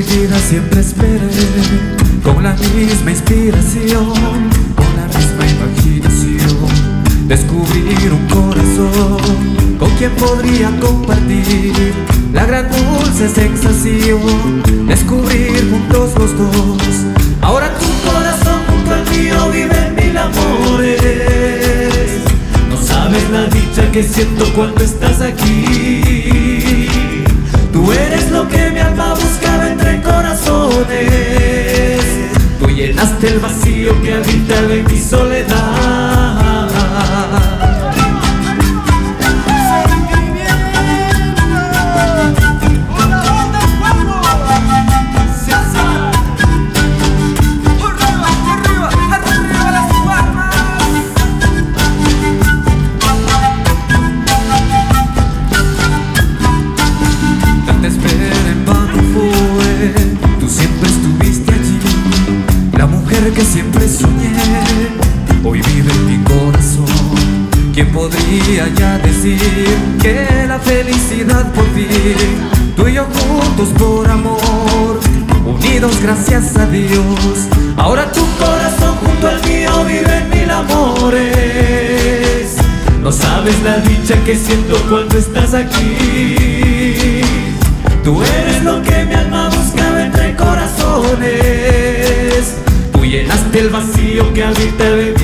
siempre esperé, con la misma inspiración, con la misma imaginación, descubrir un corazón con quien podría compartir la gran dulce sensación, descubrir juntos los dos. Ahora tu corazón junto al mío vive mil amores. No sabes la dicha que siento cuando estás aquí. Tú eres lo que mi alma el vacío que habita en mi soledad. Siempre soñé, hoy vive en mi corazón. ¿Quién podría ya decir que la felicidad por fin, tú y yo juntos por amor, unidos gracias a Dios, ahora tu corazón junto al mío vive en mil amores. No sabes la dicha que siento cuando estás aquí. Tú eres el vacío que en mi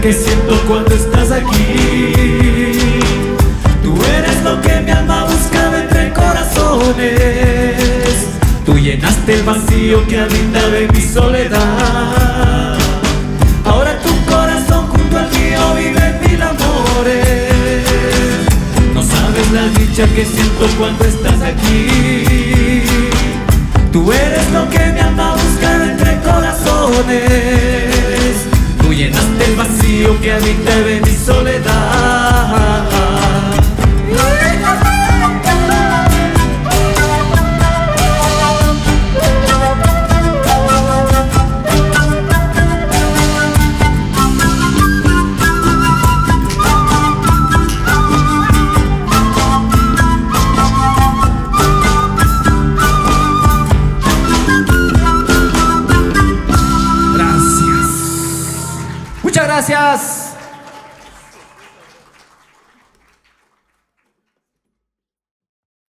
que siento cuando estás aquí. Tú eres lo que mi alma buscaba entre corazones. Tú llenaste el vacío que habitaba en mi soledad. Ahora tu corazón junto al mío vive mil amores. No sabes la dicha que siento cuando estás aquí. Tú eres lo que mi alma buscaba entre corazones. Tú llenaste el vacío que habita en mi soledad. Muchas gracias.